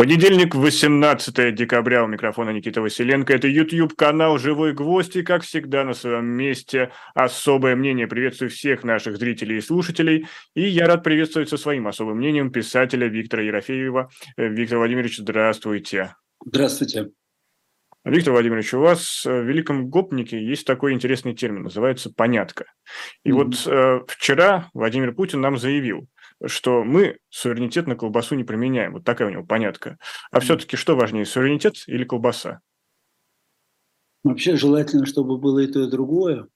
Понедельник, 18 декабря, у микрофона Никита Василенко. Это YouTube-канал «Живой гвоздь» и, как всегда, на своем месте особое мнение. Приветствую всех наших зрителей и слушателей. И я рад приветствовать со своим особым мнением писателя Виктора Ерофеева. Э, Виктор Владимирович, здравствуйте. Здравствуйте. Виктор Владимирович, у вас в Великом Гопнике есть такой интересный термин, называется «понятка». И mm-hmm. вот э, вчера Владимир Путин нам заявил – что мы суверенитет на колбасу не применяем. Вот такая у него понятка. А все-таки что важнее, суверенитет или колбаса? Вообще желательно, чтобы было и то, и другое.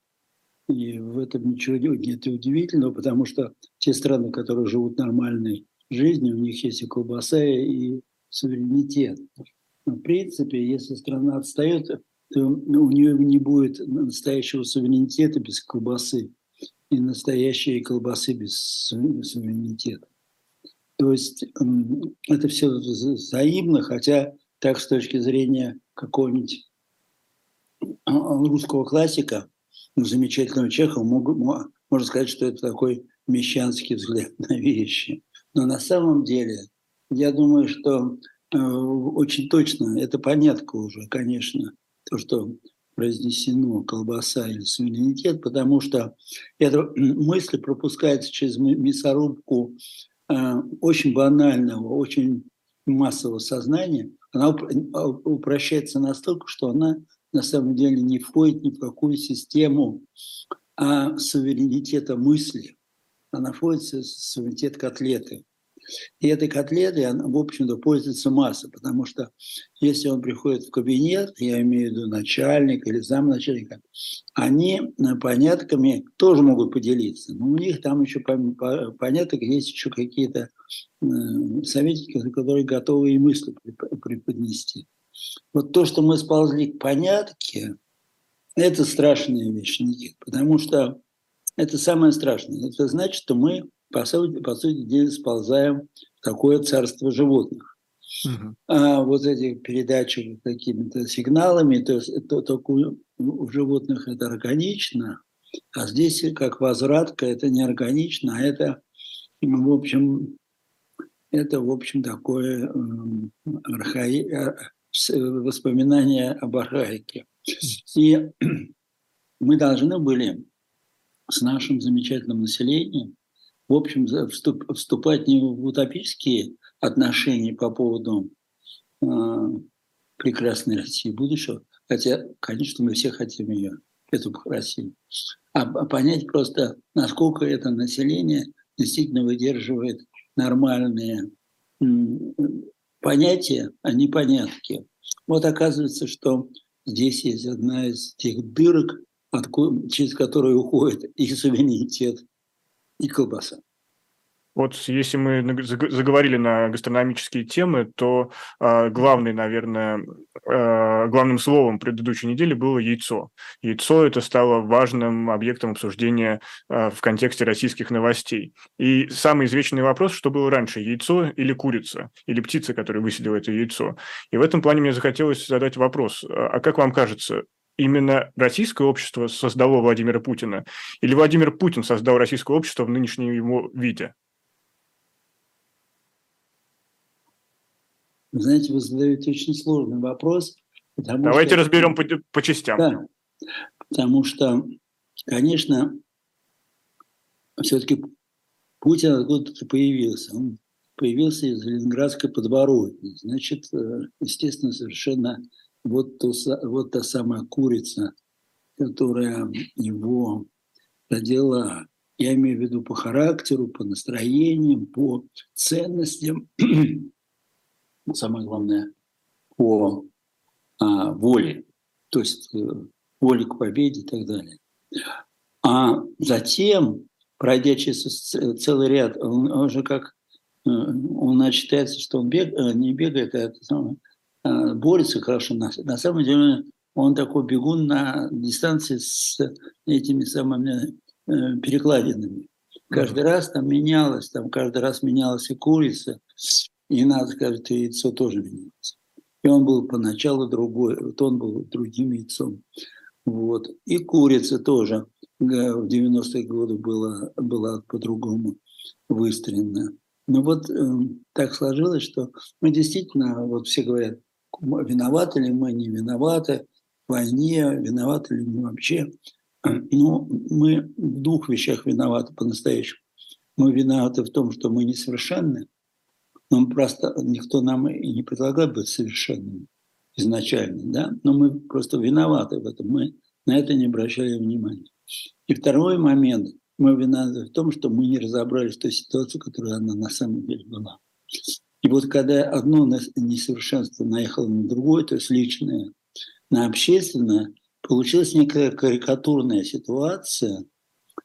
И в этом ничего нет удивительного, потому что те страны, которые живут нормальной жизнью, у них есть и колбаса, и суверенитет. Но в принципе, если страна отстает, то у нее не будет настоящего суверенитета без колбасы и настоящие колбасы без суверенитета. То есть это все взаимно, хотя так с точки зрения какого-нибудь а, русского классика, ну, замечательного Чехова, можно сказать, что это такой мещанский взгляд на вещи. Но на самом деле, я думаю, что э, очень точно, это понятно уже, конечно, то, что произнесено колбаса или суверенитет, потому что эта мысль пропускается через мясорубку э, очень банального, очень массового сознания. Она а, упрощается настолько, что она на самом деле не входит ни в какую систему а суверенитета мысли. Она входит в суверенитет котлеты. И этой котлетой, она, в общем-то, пользуется масса, потому что если он приходит в кабинет, я имею в виду начальник или замначальника, они понятками тоже могут поделиться. Но у них там еще поняток есть еще какие-то советники, которые готовы и мысли преподнести. Вот то, что мы сползли к понятке, это страшная вещь, Никит, потому что это самое страшное. Это значит, что мы по сути, по сути дела сползаем в такое царство животных. Угу. А вот эти передачи какими-то сигналами, то есть то, только у, животных это органично, а здесь как возвратка это не органично, а это, в общем, это, в общем, такое э, архаи... воспоминание об архаике. И мы должны были с нашим замечательным населением в общем, вступать не в утопические отношения по поводу э, прекрасной России будущего, хотя, конечно, мы все хотим ее, эту Россию, а понять просто, насколько это население действительно выдерживает нормальные понятия, а не понятки. Вот оказывается, что здесь есть одна из тех дырок, через которые уходит и суверенитет и колбаса. Вот если мы заговорили на гастрономические темы, то э, главный, наверное, э, главным словом предыдущей недели было яйцо. Яйцо это стало важным объектом обсуждения э, в контексте российских новостей. И самый извечный вопрос, что было раньше, яйцо или курица, или птица, которая выселила это яйцо. И в этом плане мне захотелось задать вопрос, а как вам кажется, именно российское общество создало Владимира Путина, или Владимир Путин создал российское общество в нынешнем его виде? Знаете, вы задаете очень сложный вопрос. Давайте что... разберем по, по частям. Да, потому что, конечно, все-таки Путин откуда-то появился. Он появился из Ленинградской подворотни. Значит, э, естественно, совершенно вот, то, вот та самая курица, которая его родила, я имею в виду по характеру, по настроениям, по ценностям, самое главное, по а, воле, то есть э, воле к победе и так далее. А затем, пройдя через целый ряд, он, он как, э, он считается, что он бег, э, не бегает, а это самое, борется хорошо. На, на самом деле он такой бегун на дистанции с этими самыми э, перекладинами. Каждый mm-hmm. раз там менялось, там каждый раз менялась и курица, и надо сказать, и яйцо тоже менялось. И он был поначалу другой, вот он был другим яйцом. Вот. И курица тоже в 90-е годы была, была по-другому выстроена. Но вот э, так сложилось, что мы действительно, вот все говорят, виноваты ли мы, не виноваты в войне, виноваты ли мы вообще. Но мы в двух вещах виноваты по-настоящему. Мы виноваты в том, что мы несовершенны, но просто никто нам и не предлагает быть совершенными изначально, да, но мы просто виноваты в этом, мы на это не обращали внимания. И второй момент, мы виноваты в том, что мы не разобрались в той ситуации, которая она на самом деле была. И вот когда одно несовершенство наехало на другое, то есть личное, на общественное, получилась некая карикатурная ситуация.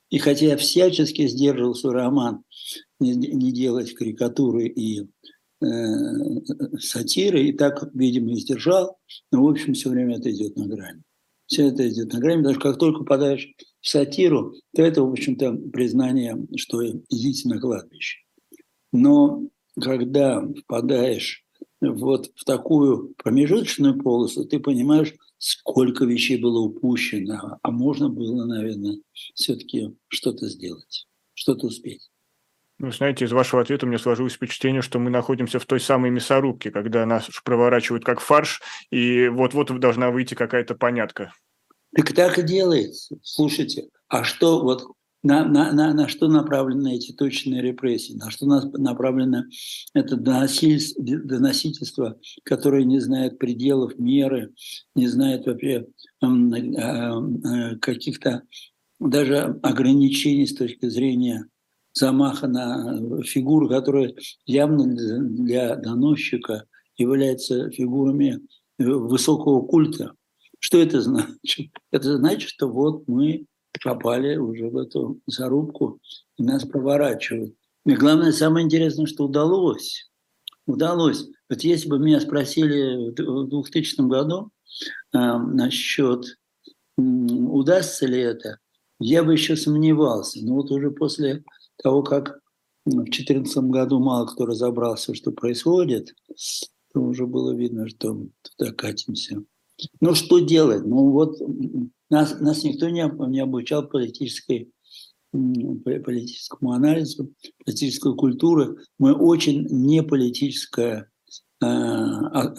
И хотя я всячески сдерживал свой роман не, не делать карикатуры и э, сатиры, и так, видимо, и сдержал, но, в общем, все время это идет на грани. Все это идет на грани, потому что как только попадаешь в сатиру, то это, в общем-то, признание, что идите на кладбище. Но когда впадаешь вот в такую промежуточную полосу, ты понимаешь, сколько вещей было упущено, а можно было, наверное, все-таки что-то сделать, что-то успеть. Ну, знаете, из вашего ответа мне сложилось впечатление, что мы находимся в той самой мясорубке, когда нас проворачивают как фарш, и вот-вот должна выйти какая-то понятка. Так так и делается. Слушайте, а что вот на, на, на, на что направлены эти точные репрессии, на что направлено это доносительство, которое не знает пределов меры, не знает вообще э, э, каких-то даже ограничений с точки зрения замаха на фигуры, которые явно для доносчика являются фигурами высокого культа. Что это значит? Это значит, что вот мы попали уже в эту зарубку, и нас проворачивают. И главное, самое интересное, что удалось. Удалось. Вот если бы меня спросили в 2000 году э, насчет удастся ли это, я бы еще сомневался. Но вот уже после того, как в 2014 году мало кто разобрался, что происходит, то уже было видно, что туда катимся. Ну, что делать? Ну, вот нас, нас никто не, не обучал политической, политическому анализу, политической культуры. Мы очень неполитическая, а,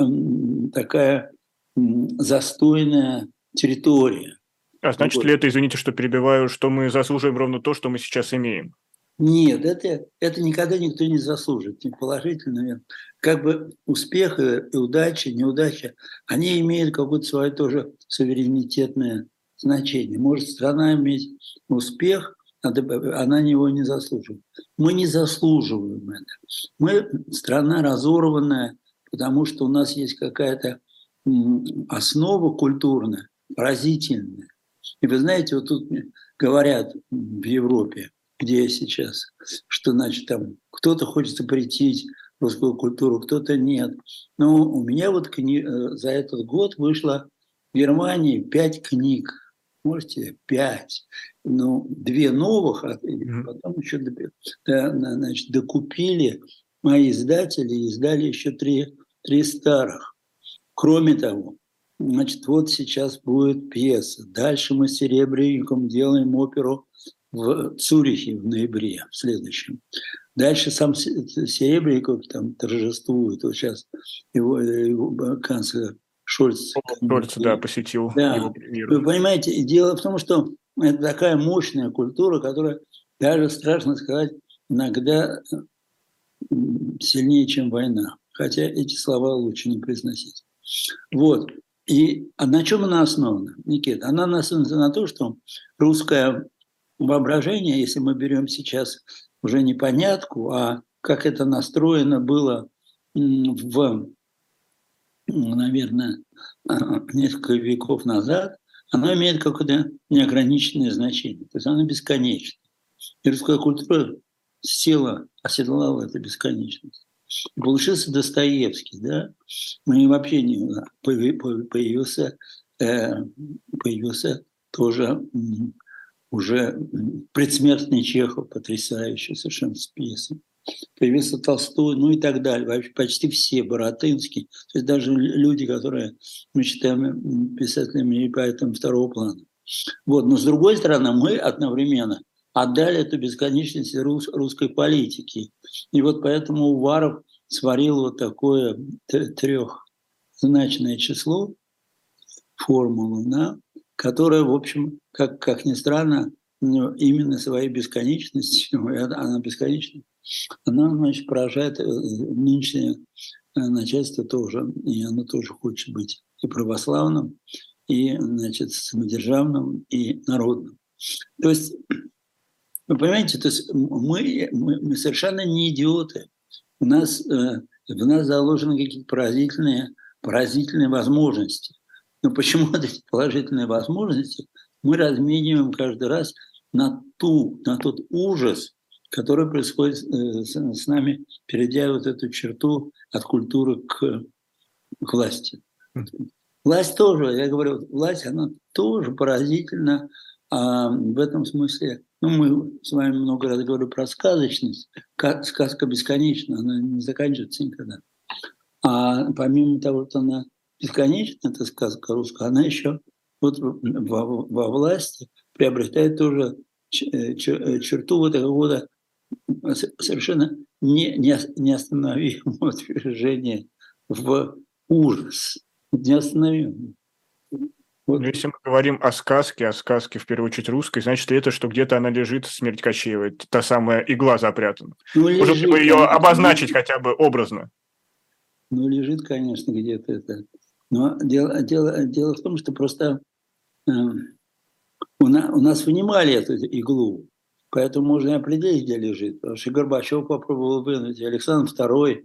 такая застойная территория. А значит вот. ли это, извините, что перебиваю, что мы заслуживаем ровно то, что мы сейчас имеем? Нет, это, это никогда никто не заслужит, положительно, нет. Как бы успех и удача, неудача, они имеют какое-то свое тоже суверенитетное значение. Может страна иметь успех, она его не заслуживает. Мы не заслуживаем это. Мы страна разорванная, потому что у нас есть какая-то основа культурная, поразительная. И вы знаете, вот тут говорят в Европе, где я сейчас, что значит там кто-то хочет запретить русскую культуру, кто-то нет. Но у меня вот кни... Э, за этот год вышло в Германии пять книг. Можете, пять. Ну, две новых, а потом еще значит, докупили мои издатели и издали еще три, три старых. Кроме того, значит, вот сейчас будет пьеса. Дальше мы с Серебренником делаем оперу в Цюрихе в ноябре, в следующем. Дальше сам Серебренников там торжествует. Вот сейчас его, его канцлер Шольц. Шольц, да, посетил да. его премьеру. Вы понимаете, дело в том, что это такая мощная культура, которая даже, страшно сказать, иногда сильнее, чем война. Хотя эти слова лучше не произносить. Вот. И а на чем она основана, Никита? Она основана на том, что русская воображение, если мы берем сейчас уже не понятку, а как это настроено было в, наверное, несколько веков назад, оно имеет какое-то неограниченное значение. То есть оно бесконечно. И русская культура села, оседлала эту бесконечность. И получился Достоевский, да? Мы вообще не появился, э, появился тоже уже предсмертный Чехов, потрясающий совершенно с пьесой. Появился Толстой, ну и так далее. Вообще почти все, Боротынский. То есть даже люди, которые мы считаем писателями и поэтому второго плана. Вот. Но с другой стороны, мы одновременно отдали эту бесконечность рус, русской политики. И вот поэтому Уваров сварил вот такое трехзначное число, формулу, да, которая, в общем, как, как ни странно, именно своей бесконечностью, она бесконечна, она, значит, поражает э, нынешнее э, начальство тоже, и оно тоже хочет быть и православным, и, значит, самодержавным, и народным. То есть, вы понимаете, то есть мы, мы, мы совершенно не идиоты. У нас, э, в нас заложены какие-то поразительные, поразительные возможности. Но почему эти положительные возможности мы размениваем каждый раз на, ту, на тот ужас, который происходит э, с нами, перейдя вот эту черту от культуры к, к власти. Власть тоже, я говорю, власть, она тоже поразительна а в этом смысле. Ну, мы с вами много раз говорили про сказочность. Сказка бесконечна, она не заканчивается никогда. А помимо того, что она бесконечна, эта сказка русская, она еще вот во, во власти приобретает тоже э, э, черту вот какого-то совершенно не, не, неостановимого движения в ужас. Неостановимый. Вот. Если мы говорим о сказке, о сказке в первую очередь русской, значит ли это, что где-то она лежит, смерть Кощеева, та самая игла запрятана? Ну, лежит, Может бы ее обозначить хотя бы образно? Ну, лежит, конечно, где-то это. Но дело, дело, дело в том, что просто э, у, на, у нас вынимали эту иглу, поэтому можно определить, где лежит. Потому что Горбачев попробовал вынуть, Александр II,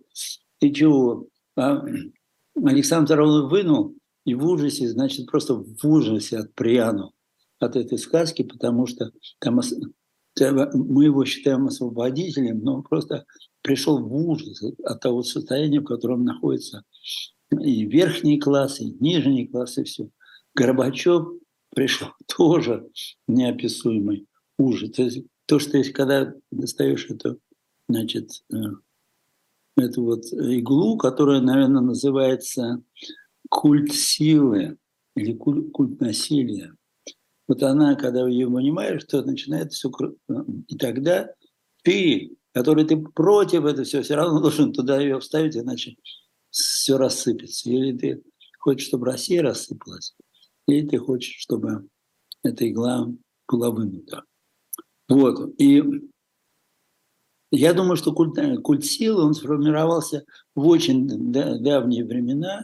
и чего? А Александр II вынул, и в ужасе, значит, просто в ужасе отпрянул от этой сказки, потому что там, мы его считаем освободителем, но он просто пришел в ужас от того состояния, в котором находится и верхние классы, и нижние классы, все. Горбачев пришел тоже неописуемый ужас. То, есть, то что есть, когда достаешь эту, значит, э, эту вот иглу, которая, наверное, называется культ силы или культ, культ насилия. Вот она, когда ее понимаешь, то начинает все... И тогда ты, который ты против этого всего, все равно должен туда ее вставить, иначе все рассыпется. Или ты хочешь, чтобы Россия рассыпалась, или ты хочешь, чтобы эта игла была вынута. Вот. И я думаю, что культ, культ силы, он сформировался в очень давние времена,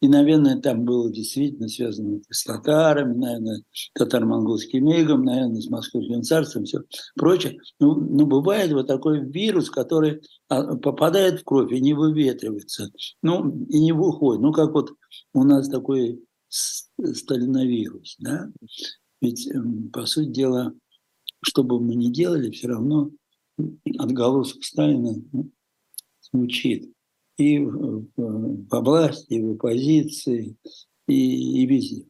и, наверное, там было действительно связано с татарами, наверное, татаро-монгольским мигом, наверное, с московским царством, все прочее. Но, ну, но ну, бывает вот такой вирус, который а, попадает в кровь и не выветривается, ну, и не выходит. Ну, как вот у нас такой сталиновирус, да? Ведь, эм, по сути дела, что бы мы ни делали, все равно отголосок Сталина звучит и во власти, и в оппозиции, и, и везде.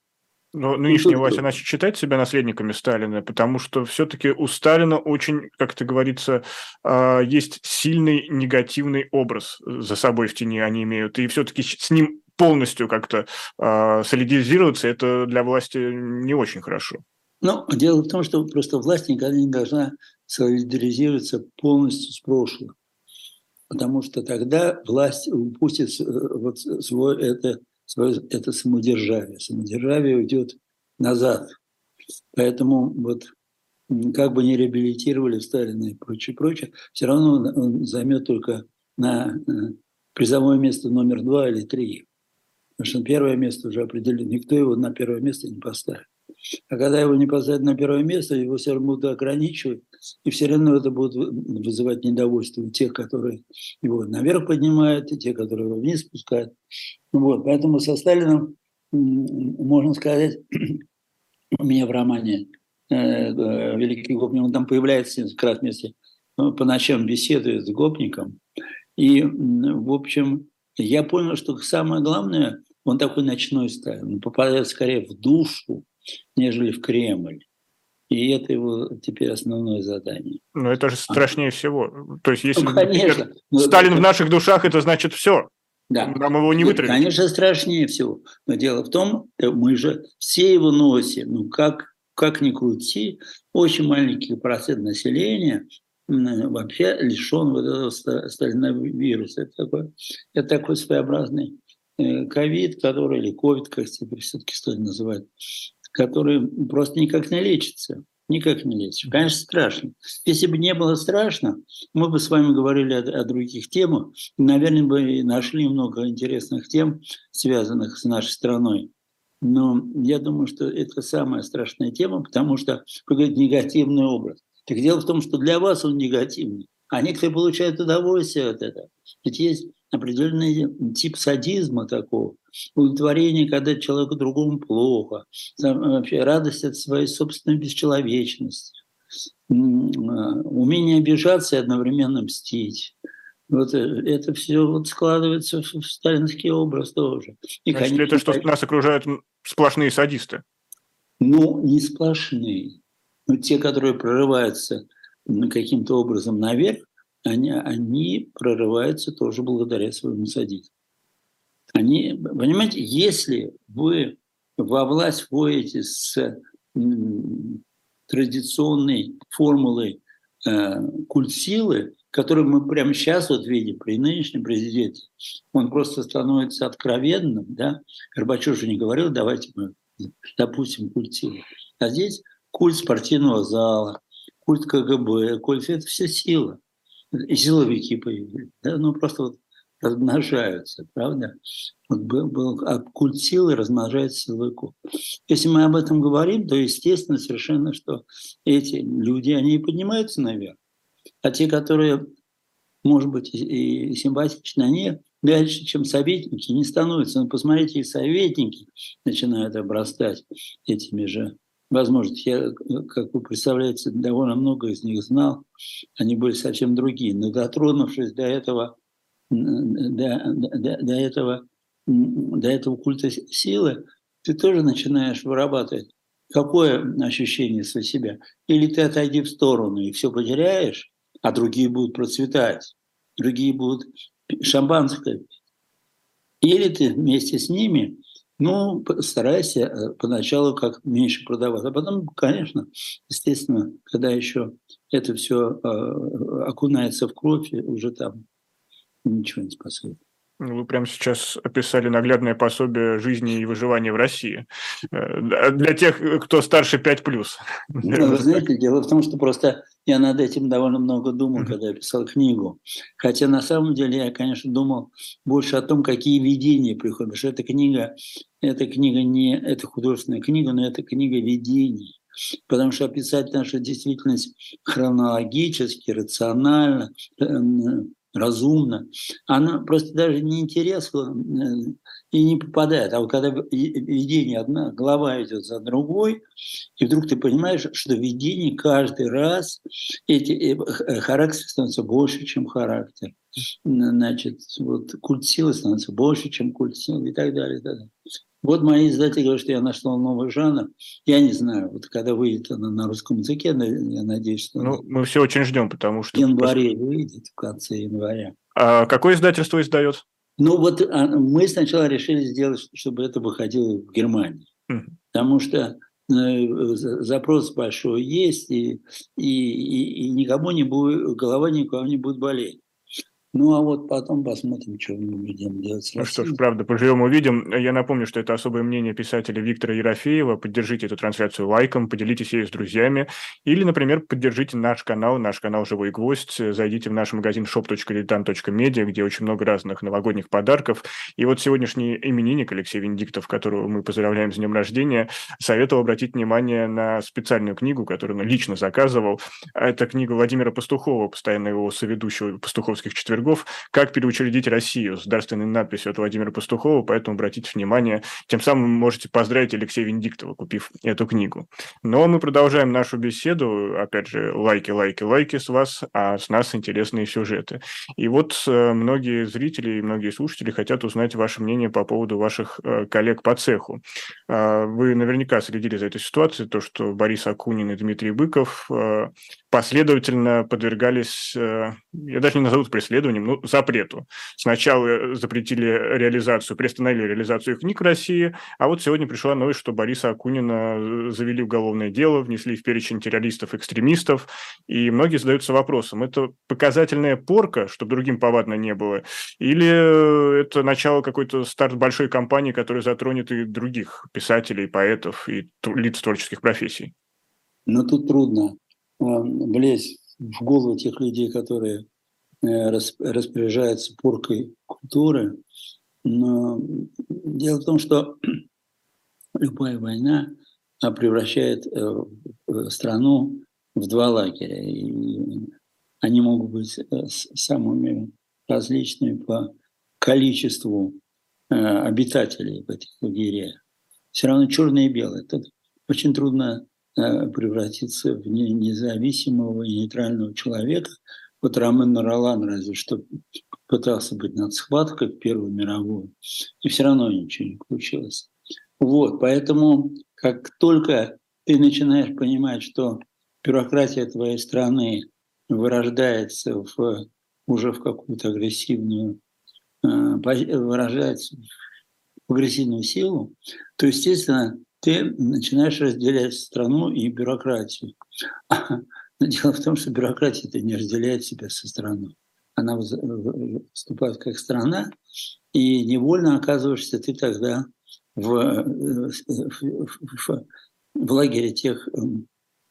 Но нынешняя власть, она считает себя наследниками Сталина, потому что все-таки у Сталина очень, как это говорится, а, есть сильный негативный образ за собой в тени они имеют, и все-таки с ним полностью как-то а, солидизироваться, это для власти не очень хорошо. Ну, дело в том, что просто власть никогда не должна солидаризироваться полностью с прошлым потому что тогда власть упустит э, вот свой, это, свое, это самодержавие. Самодержавие уйдет назад. Поэтому вот как бы не реабилитировали Сталина и прочее, прочее, все равно он, он займет только на э, призовое место номер два или три. Потому что первое место уже определено. Никто его на первое место не поставит. А когда его не поставят на первое место, его все равно будут ограничивать, и все равно это будет вызывать недовольство у тех, которые его наверх поднимают, и те, которые его вниз спускают. Вот, поэтому со Сталином, можно сказать, у меня в романе э, э, «Великий гопник», он там появляется несколько раз вместе, по ночам беседует с гопником. И, в общем, я понял, что самое главное, он такой ночной Сталин, он попадает скорее в душу, нежели в Кремль. И это его теперь основное задание. Но это же страшнее а. всего. То есть, если ну, конечно, например, Сталин в наших душах, это значит все. Да. Нам его не вытравить. Конечно, страшнее всего. Но дело в том, мы же все его носим. Ну, как, как ни крути, очень маленький процент населения вообще лишен вот этого сталиновируса. Это такой, это такой своеобразный э, ковид, который, или ковид, как теперь все-таки стоит называть, который просто никак не лечится. Никак не лечится. Конечно, страшно. Если бы не было страшно, мы бы с вами говорили о, о других темах. наверное, бы нашли много интересных тем, связанных с нашей страной. Но я думаю, что это самая страшная тема, потому что говорите негативный образ. Так дело в том, что для вас он негативный, а некоторые получают удовольствие от этого. Ведь есть определенный тип садизма такого, удовлетворение, когда человеку другому плохо, вообще радость от своей собственной бесчеловечности, умение обижаться и одновременно мстить. Вот э, это все вот складывается в сталинский образ тоже. И, Значит, конечно, это что нас окружают сплошные садисты? Ну, не сплошные. Но те, которые прорываются каким-то образом наверх, они, они прорываются тоже благодаря своему садизму. Они, понимаете, если вы во власть вводите с традиционной формулой э, культ силы, которую мы прямо сейчас вот видим при нынешнем президенте, он просто становится откровенным, да? Горбачев же не говорил, давайте мы допустим культ силы. А здесь культ спортивного зала, культ КГБ, культ – это все сила. И силовики появились. Да? Ну, просто вот размножаются, правда? Вот был, был, а культ силы размножается силовиков. Если мы об этом говорим, то естественно совершенно, что эти люди, они и поднимаются наверх. А те, которые, может быть, и симпатичны, они дальше, чем советники, не становятся. Но посмотрите, и советники начинают обрастать этими же возможности. Я, как вы представляете, довольно много из них знал. Они были совсем другие. Но дотронувшись до этого, до, до, до этого, до этого культа силы, ты тоже начинаешь вырабатывать какое ощущение своего себя. Или ты отойди в сторону и все потеряешь, а другие будут процветать, другие будут шампанское. Или ты вместе с ними ну, старайся э, поначалу как меньше продавать. А потом, конечно, естественно, когда еще это все э, окунается в кровь, уже там ничего не спасает. Вы прямо сейчас описали наглядное пособие жизни и выживания в России. Э, для тех, кто старше 5+. Ну, вы знаете, дело в том, что просто я над этим довольно много думал, когда я писал книгу. Хотя на самом деле я, конечно, думал больше о том, какие видения приходят. Что эта книга, эта книга не это художественная книга, но это книга видений. Потому что описать нашу действительность хронологически, рационально, э, разумно, она просто даже не интересна э, и не попадает. А вот когда видение одна, голова идет за другой, и вдруг ты понимаешь, что видение каждый раз, эти, э, э, характер становится больше, чем характер. Значит, вот культ силы становится больше, чем культ силы и так далее. И так далее. Вот мои издатели говорят, что я нашел новый жанр. Я не знаю, вот когда выйдет она на русском языке, я надеюсь, что... Ну, мы все очень ждем, потому что... В январе выйдет, в конце января. А какое издательство издает? Ну вот а, мы сначала решили сделать, чтобы это выходило в Германии. Mm. Потому что э, запрос большой есть, и, и, и, и никому не будет, голова никого не будет болеть. Ну, а вот потом посмотрим, что мы будем делать. Ну что ж, правда, поживем увидим. Я напомню, что это особое мнение писателя Виктора Ерофеева. Поддержите эту трансляцию лайком, поделитесь ею с друзьями. Или, например, поддержите наш канал, наш канал «Живой гвоздь». Зайдите в наш магазин shop.diletant.media, где очень много разных новогодних подарков. И вот сегодняшний именинник Алексей Венедиктов, которого мы поздравляем с днем рождения, советовал обратить внимание на специальную книгу, которую он лично заказывал. Это книга Владимира Пастухова, постоянно его соведущего пастуховских четвергов «Как переучредить Россию» с дарственной надписью от Владимира Пастухова, поэтому обратите внимание, тем самым можете поздравить Алексея Венедиктова, купив эту книгу. Но мы продолжаем нашу беседу, опять же, лайки, лайки, лайки с вас, а с нас интересные сюжеты. И вот э, многие зрители и многие слушатели хотят узнать ваше мнение по поводу ваших э, коллег по цеху. А, вы наверняка следили за этой ситуацией, то, что Борис Акунин и Дмитрий Быков э, последовательно подвергались, э, я даже не назову преследованием, ну, запрету. Сначала запретили реализацию, приостановили реализацию книг в России, а вот сегодня пришла новость, что Бориса Акунина завели уголовное дело, внесли в перечень террористов-экстремистов, и многие задаются вопросом, это показательная порка, чтобы другим повадно не было, или это начало какой-то старт большой кампании, которая затронет и других писателей, поэтов и лиц творческих профессий? Но тут трудно э, влезть в голову тех людей, которые э, распоряжаются поркой культуры. Но дело в том, что любая война превращает э, страну в два лагеря. И они могут быть самыми различными по количеству обитателей в этих лагерях. Все равно черное и белое. Тут очень трудно Э, превратиться в независимого и нейтрального человека. Вот Ромен Ролан разве что пытался быть над схваткой в Первую мировую, и все равно ничего не получилось. Вот, поэтому как только ты начинаешь понимать, что бюрократия твоей страны вырождается в, уже в какую-то агрессивную, э, выражается в агрессивную силу, то, естественно, ты начинаешь разделять страну и бюрократию. Но дело в том, что бюрократия это не разделяет себя со страной. Она выступает как страна, и невольно оказываешься ты тогда в, в, в, в лагере тех эм,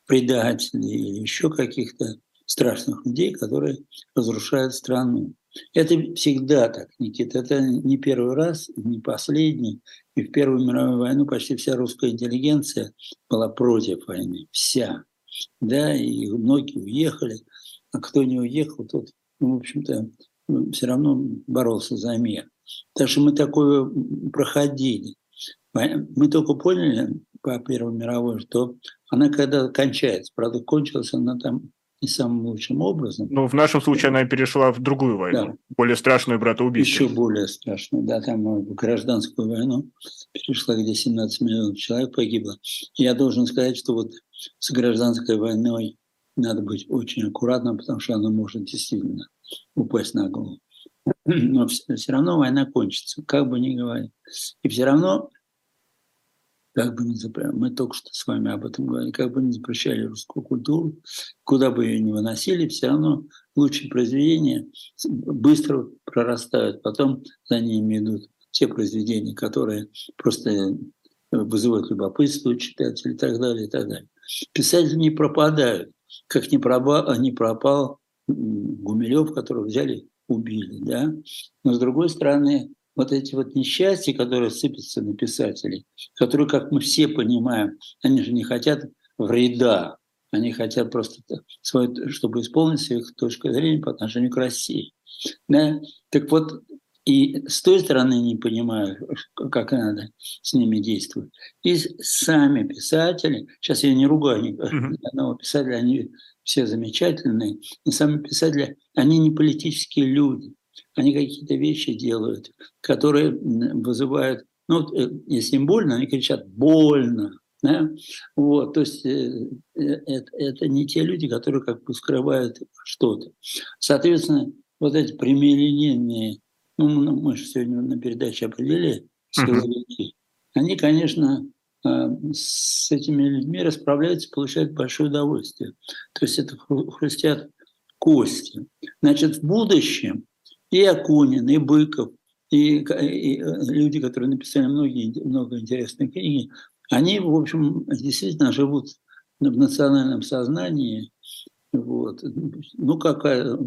предателей или еще каких-то страшных людей, которые разрушают страну. Это всегда так, Никита. Это не первый раз, не последний. И в Первую мировую войну почти вся русская интеллигенция была против войны. Вся. Да, и многие уехали. А кто не уехал, тот, ну, в общем-то, все равно боролся за мир. Так что мы такое проходили. Мы только поняли по Первой мировой, что она когда кончается, правда, кончилась она там не самым лучшим образом. Ну, в нашем случае она перешла в другую войну, да. более страшную братоубийство. Еще более страшную, да, там в гражданскую войну перешла, где 17 миллионов человек погибло. Я должен сказать, что вот с гражданской войной надо быть очень аккуратным, потому что она может действительно упасть на голову. Но все равно война кончится, как бы ни говорили. И все равно как бы ни запрещали, мы только что с вами об этом говорили, как бы ни запрещали русскую культуру, куда бы ее ни выносили, все равно лучшие произведения быстро прорастают, потом за ними идут те произведения, которые просто вызывают любопытство у читателей и так далее, и так далее. Писатели не пропадают, как не пропал, не пропал Гумилев, которого взяли, убили, да. Но с другой стороны, вот эти вот несчастья, которые сыпятся на писателей, которые, как мы все понимаем, они же не хотят вреда, они хотят просто, свою, чтобы исполнить свою точку зрения по отношению к России. Да? Так вот, и с той стороны не понимаю, как надо с ними действовать. И сами писатели, сейчас я не ругаю ни одного писателя, они все замечательные, и сами писатели, они не политические люди они какие-то вещи делают, которые вызывают, ну, э, если им больно, они кричат «больно». Да? Вот, то есть э, э, это, это не те люди, которые как бы скрывают что-то. Соответственно, вот эти прямолинейные, ну, мы же сегодня на передаче определили силовики, uh-huh. они, конечно, с этими людьми расправляются, получают большое удовольствие. То есть это хрустят кости. Значит, в будущем и Акунин, и Быков, и, и люди, которые написали многие, много интересных книг, они, в общем, действительно живут в национальном сознании. Вот. Ну, как,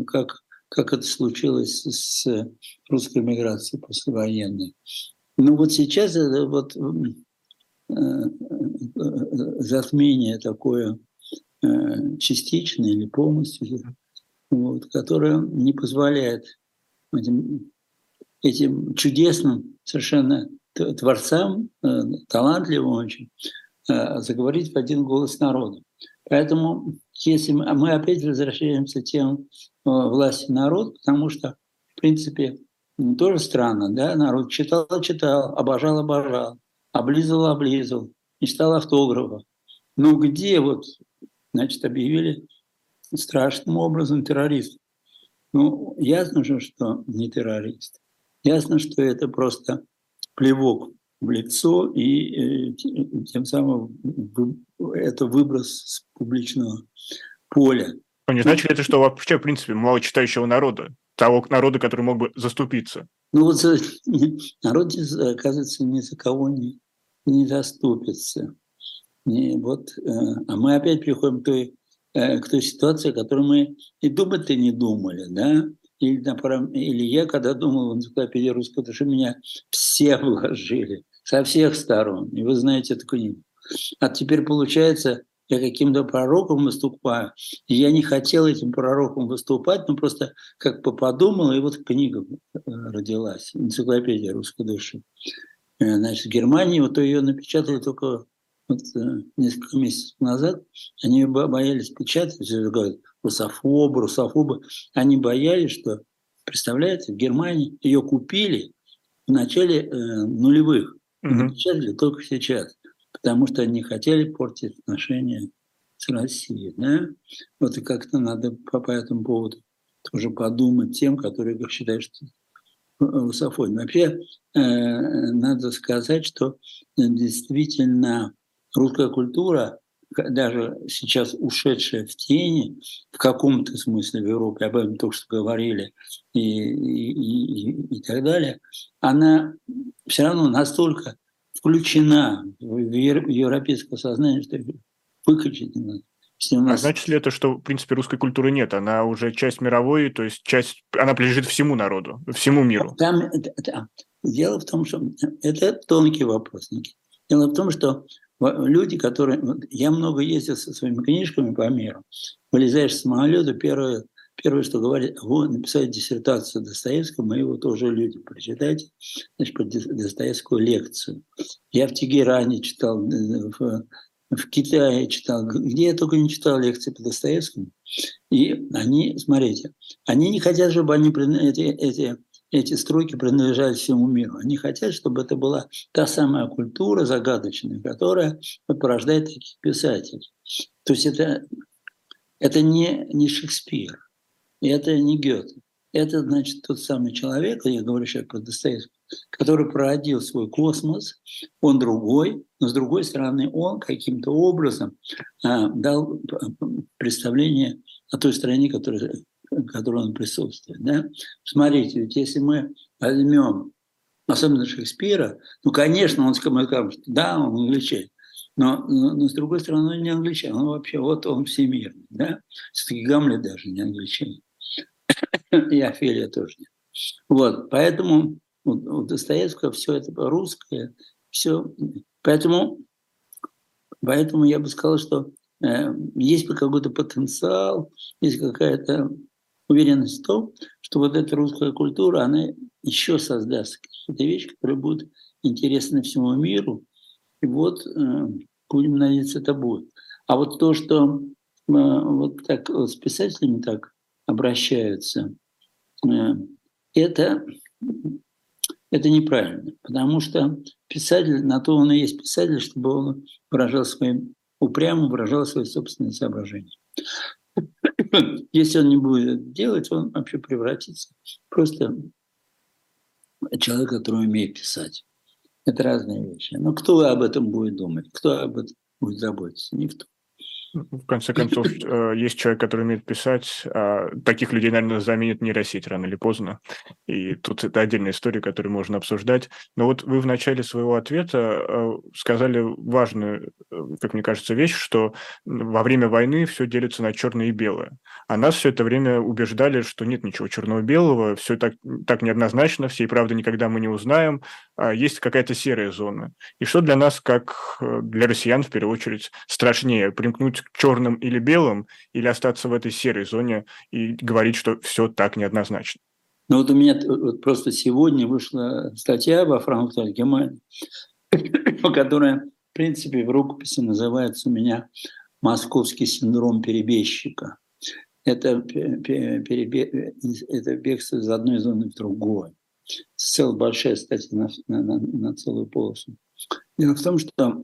как, как это случилось с русской миграцией послевоенной. Ну, вот сейчас это вот э, затмение такое э, частичное или полностью, вот, которое не позволяет этим, этим чудесным совершенно творцам, э, талантливым очень, э, заговорить в один голос народа. Поэтому если мы, мы опять возвращаемся к тем э, власти народ, потому что, в принципе, тоже странно, да, народ читал, читал, обожал, обожал, облизывал, облизывал, мечтал автографа. Но где вот, значит, объявили страшным образом террорист. Ну, ясно же, что не террорист. Ясно, что это просто плевок в лицо, и э, тем самым это выброс с публичного поля. Но не значит ли это, что вообще, в принципе, мало читающего народа, того народа, который мог бы заступиться? Ну вот народ, оказывается, ни за кого не, не заступится. И вот, э, а мы опять приходим к той, э, к той ситуации, о которой мы и думать-то не думали, да? Или, или я, когда думал в энциклопедии русского, что меня все вложили, со всех сторон. И вы знаете эту книгу. А теперь получается, я каким-то пророком выступаю. Я не хотел этим пророком выступать, но просто как бы подумал, и вот книга э, родилась, энциклопедия русской души. Значит, в Германии вот ее напечатали только вот, э, несколько месяцев назад, они боялись печатать, все говорят, русофобы, русофобы. Они боялись, что, представляете, в Германии ее купили в начале э, нулевых, угу. печатали только сейчас, потому что они хотели портить отношения с Россией. Да? Вот и как-то надо по, по этому поводу тоже подумать тем, которые считают, что русофобия. Вообще, э, надо сказать, что действительно русская культура, даже сейчас ушедшая в тени, в каком-то смысле в Европе, об этом только что говорили, и, и, и, и так далее, она все равно настолько включена в европейское сознание, что выключить не надо. А значит ли это, что, в принципе, русской культуры нет? Она уже часть мировой, то есть часть, она принадлежит всему народу, всему миру. Там, там, дело в том, что это тонкий вопрос, Никита. Дело в том, что люди, которые... Я много ездил со своими книжками по миру. Вылезаешь с самолета, первое, первое, что говорят, вот, написать диссертацию Достоевского, мы его тоже люди, прочитайте, значит, по Достоевскую лекцию. Я в Тегеране читал, э, в, в Китае читал, где я только не читал лекции по Достоевскому. И они, смотрите, они не хотят, чтобы они эти, эти эти строки принадлежали всему миру. Они хотят, чтобы это была та самая культура загадочная, которая порождает таких писателей. То есть это, это не, не Шекспир, это не Гёте. Это, значит, тот самый человек, я говорю сейчас про Достоевского, который породил свой космос, он другой, но с другой стороны он каким-то образом а, дал представление о той стране, которая в он присутствует. Да? Смотрите, ведь если мы возьмем, особенно Шекспира, ну, конечно, он скажем, что да, он англичанин, но, но, но с другой стороны, он не англичанин, он вообще, вот он всемирный. Да? Все-таки Гамлет даже не англичанин. И Офелия тоже нет. Вот, поэтому у Достоевского все это русское, все. Поэтому, поэтому я бы сказал, что э, есть какой-то потенциал, есть какая-то уверенность в том, что вот эта русская культура, она еще создаст какие-то вещи, которые будут интересны всему миру. И вот э, будем надеяться, это будет. А вот то, что э, вот так вот с писателями так обращаются, э, это, это неправильно, потому что писатель, на то он и есть писатель, чтобы он выражал своим упрямо выражал свои собственные соображения. Если он не будет делать, он вообще превратится просто человек, который умеет писать. Это разные вещи. Но кто об этом будет думать? Кто об этом будет заботиться? Никто. В конце концов, э, есть человек, который умеет писать. А таких людей, наверное, заменит нейросеть рано или поздно. И тут это отдельная история, которую можно обсуждать. Но вот вы в начале своего ответа э, сказали важную, э, как мне кажется, вещь, что во время войны все делится на черное и белое. А нас все это время убеждали, что нет ничего черного-белого, все так, так неоднозначно, всей правды никогда мы не узнаем, а есть какая-то серая зона. И что для нас, как для россиян, в первую очередь, страшнее, примкнуть черным или белым, или остаться в этой серой зоне и говорить, что все так неоднозначно? Ну вот у меня вот просто сегодня вышла статья во Франкфурте Германии, которая, в принципе, в рукописи называется у меня «Московский синдром перебежчика». Это, перебе... это бегство из одной зоны в другую. Целая большая статья на, на, на целую полосу. Дело в том, что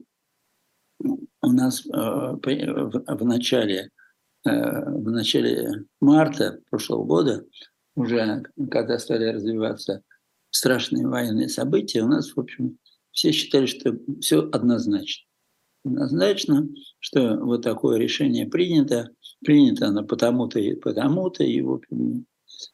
у нас э, в начале в начале марта прошлого года, уже когда стали развиваться страшные военные события, у нас, в общем, все считали, что все однозначно. Однозначно, что вот такое решение принято, принято оно потому-то и потому-то, и, в общем,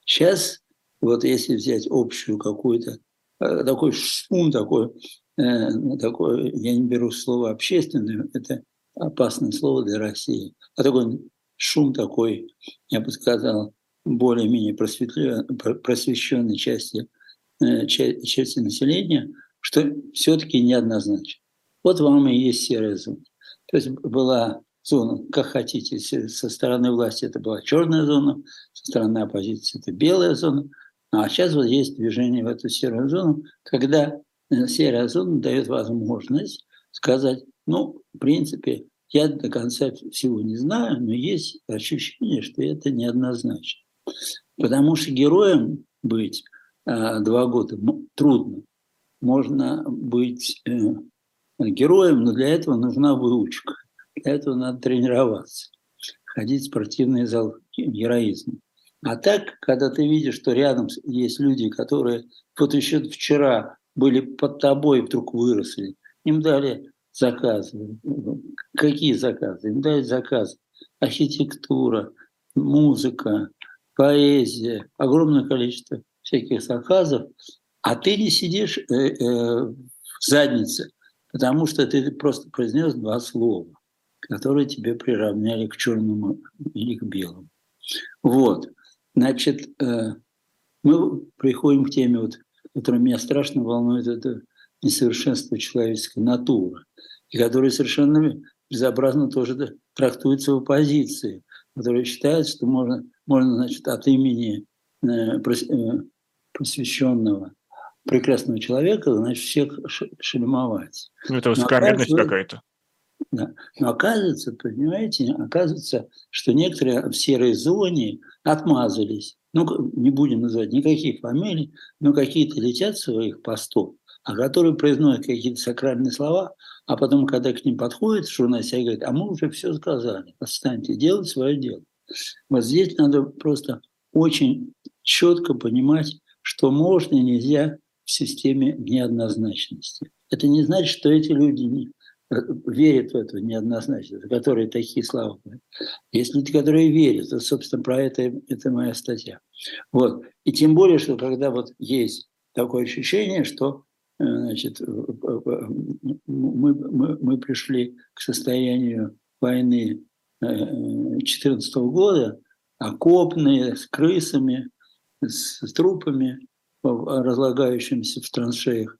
сейчас, вот если взять общую какую-то, э, такой шум, такой, э, такой, я не беру слово общественное, это опасное слово для России, а такой шум такой, я бы сказал, более-менее просвещенной части, э, части населения, что все-таки неоднозначно. Вот вам и есть серая зона. То есть была зона, как хотите, со стороны власти это была черная зона, со стороны оппозиции это белая зона, а сейчас вот есть движение в эту серую зону, когда серая зона дает возможность сказать, ну, в принципе, я до конца всего не знаю, но есть ощущение, что это неоднозначно. Потому что героем быть э, два года трудно. Можно быть э, героем, но для этого нужна выучка. Для этого надо тренироваться, ходить в спортивный зал героизма. А так, когда ты видишь, что рядом есть люди, которые вот еще вчера были под тобой, вдруг выросли, им дали заказы. Какие заказы? Им дали заказы. Архитектура, музыка, поэзия, огромное количество всяких заказов, а ты не сидишь э, э, в заднице, потому что ты просто произнес два слова, которые тебе приравняли к черному или к белому. Вот. Значит, э, мы приходим к теме, вот, которая меня страшно волнует, это несовершенство человеческой натуры, и которая совершенно безобразно тоже трактуется в оппозиции, которая считает, что можно, можно значит, от имени э, э, просвещенного прекрасного человека, значит, всех шельмовать. Ну, это высокомерность какая-то. Да. Но оказывается, понимаете, оказывается, что некоторые в серой зоне отмазались. Ну, не будем называть никаких фамилий, но какие-то летят своих постов, а которые произносят какие-то сакральные слова, а потом, когда к ним подходит журналист, и говорит, а мы уже все сказали, отстаньте, делать свое дело. Вот здесь надо просто очень четко понимать, что можно и нельзя в системе неоднозначности. Это не значит, что эти люди не, верят в эту неоднозначность, которые такие слова. Есть люди, которые верят, то, собственно, про это, это моя статья. Вот. И тем более, что когда вот есть такое ощущение, что э, значит, мы, мы, мы пришли к состоянию войны 2014 э, года, окопные, с крысами, с трупами, разлагающимися в траншеях.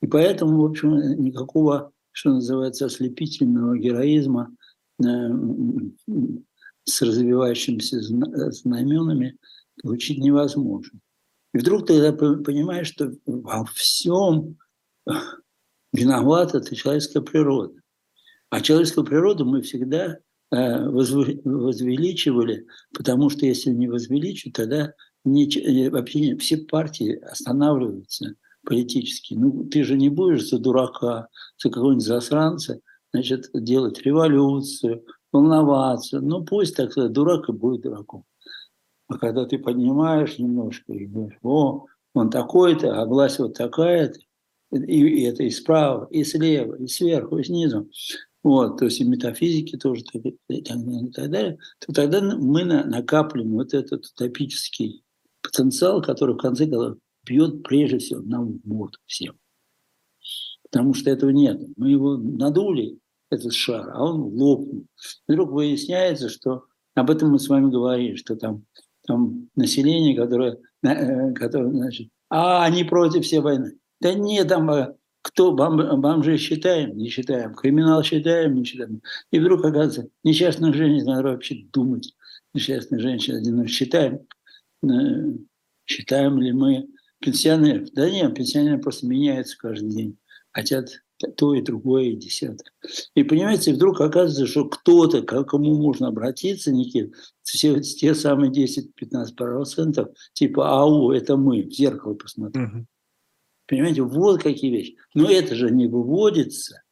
И поэтому, в общем, никакого, что называется, ослепительного героизма э, с развивающимися знаменами получить невозможно. И вдруг ты понимаешь, что во всем виновата эта человеческая природа. А человеческую природу мы всегда э, возвеличивали, потому что если не возвеличивать, тогда не, вообще все партии останавливаются политически. Ну, ты же не будешь за дурака, за какого-нибудь засранца, значит, делать революцию, волноваться. Ну, пусть так дурак и будет дураком. А когда ты поднимаешь немножко и говоришь, о, он такой-то, а власть вот такая-то, и, и это и справа, и слева, и сверху, и снизу, вот, то есть и метафизики тоже и так далее, и так далее, то тогда мы накапливаем вот этот утопический потенциал, который в конце концов бьет прежде всего на вот всем. Потому что этого нет. Мы его надули, этот шар, а он лопнул. Вдруг выясняется, что об этом мы с вами говорили, что там, там население, которое, э, которое значит, а они против всей войны. Да нет, там э, кто бом, бомжей считаем, не считаем, криминал считаем, не считаем. И вдруг оказывается, несчастных женщин надо вообще думать. Несчастных женщин один считаем, Э, считаем ли мы пенсионеров. Да нет, пенсионеры просто меняются каждый день. Хотят то и другое, и десятое. И понимаете, вдруг оказывается, что кто-то, к кому можно обратиться, Никит, все те самые 10-15%, типа АУ, это мы, в зеркало посмотри. Угу. Понимаете, вот какие вещи. Но это же не выводится.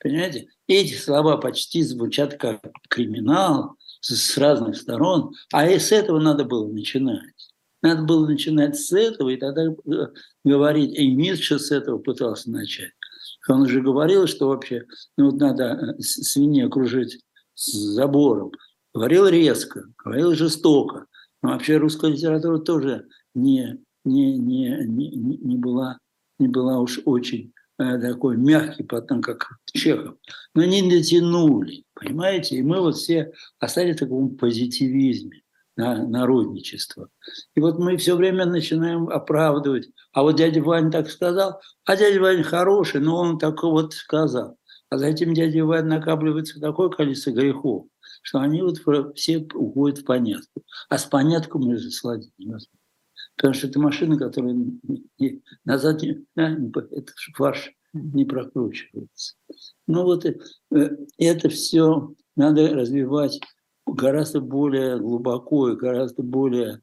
Понимаете? Эти слова почти звучат как криминал, с разных сторон, а и с этого надо было начинать. Надо было начинать с этого, и тогда э, говорить, и Ницше с этого пытался начать. Он уже говорил, что вообще ну, вот надо э, свиней окружить забором. Говорил резко, говорил жестоко. Но вообще русская литература тоже не, не, не, не, не, была, не была уж очень э, такой мягкий, потом как Чехов. Но не дотянули, понимаете? И мы вот все остались в таком позитивизме народничество. И вот мы все время начинаем оправдывать. А вот дядя Ваня так сказал, а дядя Ваня хороший, но он так вот сказал. А затем дядя Ваня накапливается такое количество грехов, что они вот все уходят в понятку. А с понятком мы же сладить. Потому что это машина, которая назад не, да, это фарш не прокручивается. Ну вот э, это все надо развивать гораздо более глубоко и гораздо более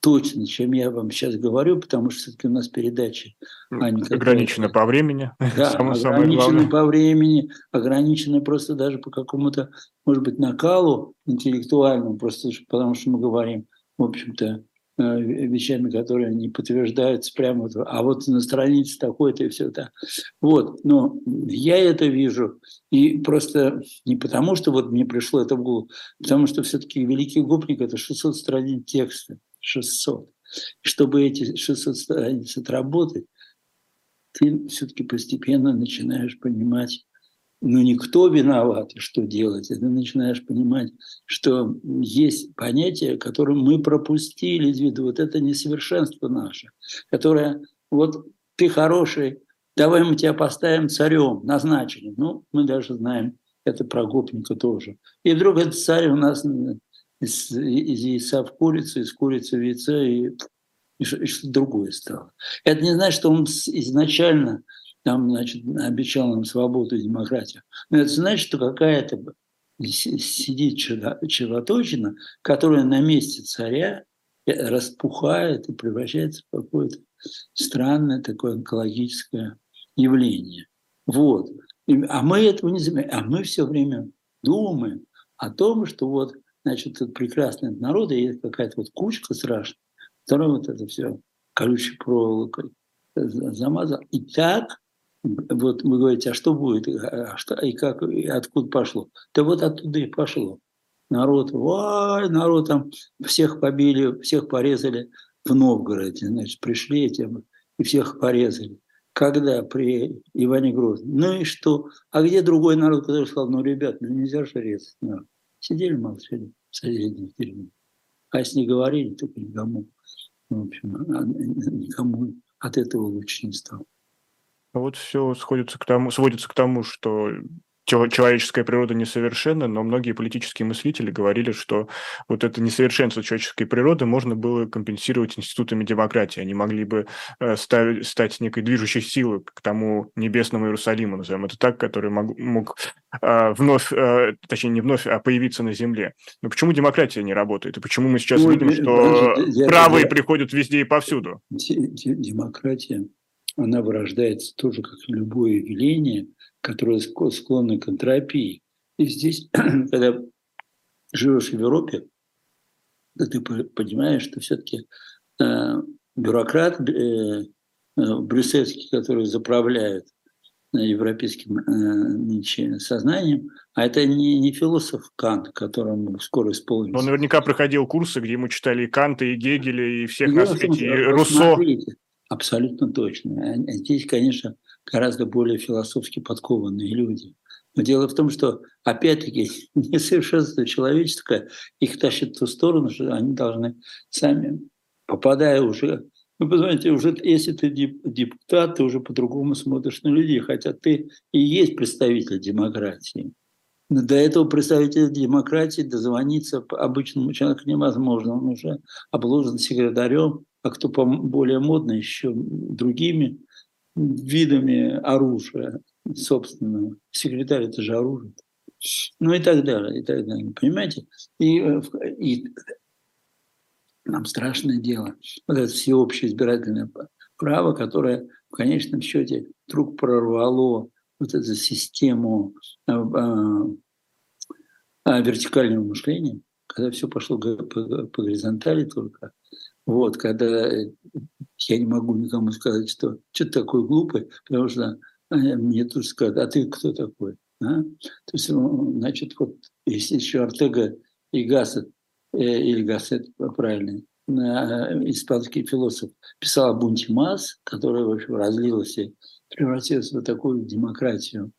точно, чем я вам сейчас говорю, потому что все-таки у нас передача Аня, ограничена по времени. Да, ограничена по времени, ограничена просто даже по какому-то, может быть, накалу интеллектуальному, просто потому что мы говорим, в общем-то, вещами, которые не подтверждаются прямо. А вот на странице такой-то и все это. Вот, но я это вижу. И просто не потому, что вот мне пришло это в голову, потому что все-таки «Великий гопник» — это 600 страниц текста. 600. И чтобы эти 600 страниц отработать, ты все-таки постепенно начинаешь понимать, ну никто виноват, и что делать. И ты начинаешь понимать, что есть понятие, которое мы пропустили из виду. Вот это несовершенство наше, которое вот ты хороший, давай мы тебя поставим царем, назначили. Ну, мы даже знаем это про гопника тоже. И вдруг этот царь у нас из, из яйца в курицу, из курицы в яйцо, и, и, и что-то другое стало. Это не значит, что он изначально там, значит, обещал нам свободу и демократию. Но это значит, что какая-то сидит червоточина, которая на месте царя распухает и превращается в какое-то странное такое онкологическое явление. Вот. А мы этого не замечаем. А мы все время думаем о том, что вот, значит, этот прекрасный народ, и есть какая-то вот кучка страшная, которая вот это все колючей проволокой замазал. И так вот вы говорите, а что будет, а что, и как, и откуда пошло? Да вот оттуда и пошло. Народ, ой, народ там всех побили, всех порезали в Новгороде, значит, пришли эти и всех порезали. Когда? При Иване Грозном. Ну и что? А где другой народ, который сказал, ну, ребят, ну нельзя же резать. Ну, сидели, молчали в соседних деревнях. А если не говорили, то никому, в общем, а, никому от этого лучше не стало. Вот все сходится к тому, сводится к тому, что человеческая природа несовершенна, но многие политические мыслители говорили, что вот это несовершенство человеческой природы можно было компенсировать институтами демократии. Они могли бы э, ставить, стать некой движущей силой к тому небесному Иерусалиму, назовем это так, который мог, мог э, вновь, э, точнее не вновь, а появиться на земле. Но почему демократия не работает? И почему мы сейчас ну, видим, что я, правые я, приходят везде и повсюду? Демократия она вырождается тоже как любое явление, которое склонно к энтропии. И здесь, когда живешь в Европе, ты понимаешь, что все-таки э, бюрократ э, э, брюссельский, который заправляет э, европейским э, сознанием, а это не, не философ Кант, которому скоро исполнится. Он наверняка проходил курсы, где ему читали и Канта, и Гегеля, и всех на свете, и Руссо. Смотрите, Абсолютно точно. Здесь, конечно, гораздо более философски подкованные люди. Но дело в том, что, опять-таки, несовершенство человеческое их тащит в ту сторону, что они должны сами, попадая уже... Вы понимаете, уже если ты депутат, ты уже по-другому смотришь на людей, хотя ты и есть представитель демократии. Но до этого представителя демократии дозвониться обычному человеку невозможно. Он уже обложен секретарем, а кто более модно еще другими видами оружия собственного. Секретарь – это же оружие. Ну и так далее, и так далее. Понимаете? И, э, и нам страшное дело. Вот это всеобщее избирательное право, которое в конечном счете вдруг прорвало вот эту систему а, а, а, вертикального мышления, когда все пошло по, по горизонтали только, вот, когда я не могу никому сказать, что что то такое глупый, потому что мне тут скажут, а ты кто такой? А? То есть, ну, значит, вот есть еще Артега и Гассет, э, или Гассет, правильно, испанский философ, писал о бунте масс, который, в общем, разлилась и превратилась в такую демократию,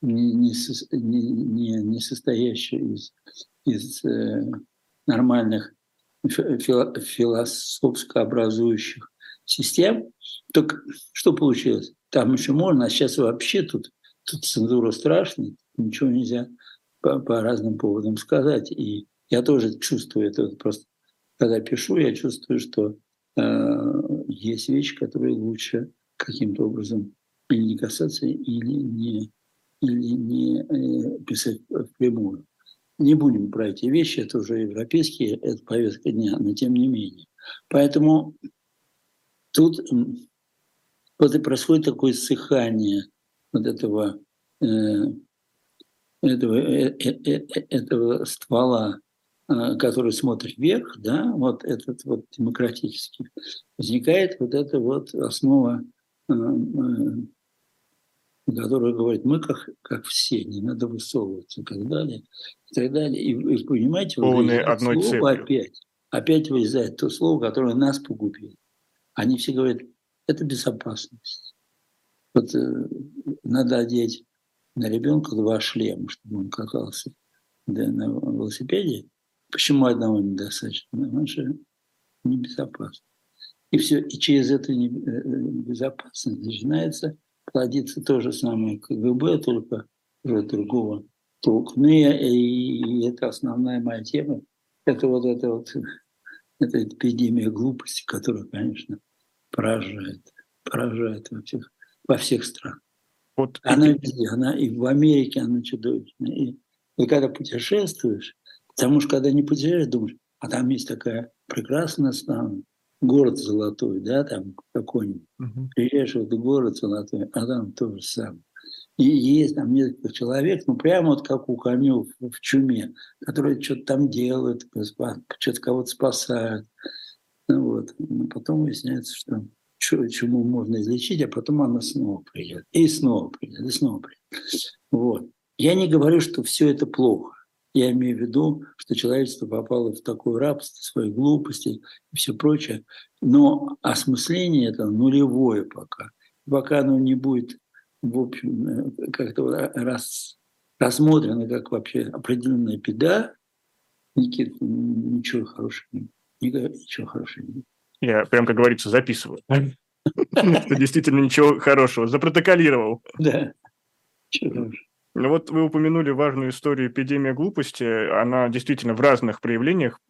не, не, не, не состоящую из, из э, нормальных философско образующих систем. Так что получилось? Там еще можно, а сейчас вообще тут, тут цензура страшная, ничего нельзя по, по разным поводам сказать. И я тоже чувствую это. Просто когда пишу, я чувствую, что э, есть вещи, которые лучше каким-то образом или не касаться, или не, или не э, писать впрямую. Не будем про эти вещи, это уже европейские, это повестка дня, но тем не менее. Поэтому тут вот и происходит такое ссыхание вот этого, э, этого, э, э, э, этого ствола, э, который смотрит вверх, да, вот этот вот демократический, возникает вот эта вот основа, э, э, которая говорит, мы как, как все, не надо высовываться и так далее, и так далее. И, и понимаете, Полные одной слово опять, опять вылезает то слово, которое нас погубило. Они все говорят, это безопасность. Вот э, надо одеть на ребенка два шлема, чтобы он катался да, на велосипеде. Почему одного недостаточно? Потому что небезопасно. И все, и через эту безопасность начинается плодиться то же самое КГБ, только уже другого толка. Ну и, и, и это основная моя тема. Это вот это вот эта эпидемия глупости, которая, конечно, поражает, поражает во всех, во всех странах. Вот она везде, она и в Америке она чудовищная. И, и когда путешествуешь, потому что когда не путешествуешь, думаешь, а там есть такая прекрасная страна, город золотой, да, там какой-нибудь. Угу. Приезжаешь в этот город золотой, а там то же самое. И есть там несколько человек, ну прямо вот как у конев в чуме, которые что-то там делают, что-то кого-то спасают. Ну, вот. Но потом выясняется, что чему можно излечить, а потом она снова придет. И снова придет, и снова придет. Вот. Я не говорю, что все это плохо. Я имею в виду, что человечество попало в такое рабство, свои глупости и все прочее. Но осмысление это нулевое пока. Пока оно не будет, в общем, как-то раз, рассмотрено как вообще определенная беда, Никит, ничего хорошего нет. Ничего хорошего нет. Я прям, как говорится, записываю. Что действительно ничего хорошего. Запротоколировал. Да. Ну вот вы упомянули важную историю эпидемии глупости. Она действительно в разных проявлениях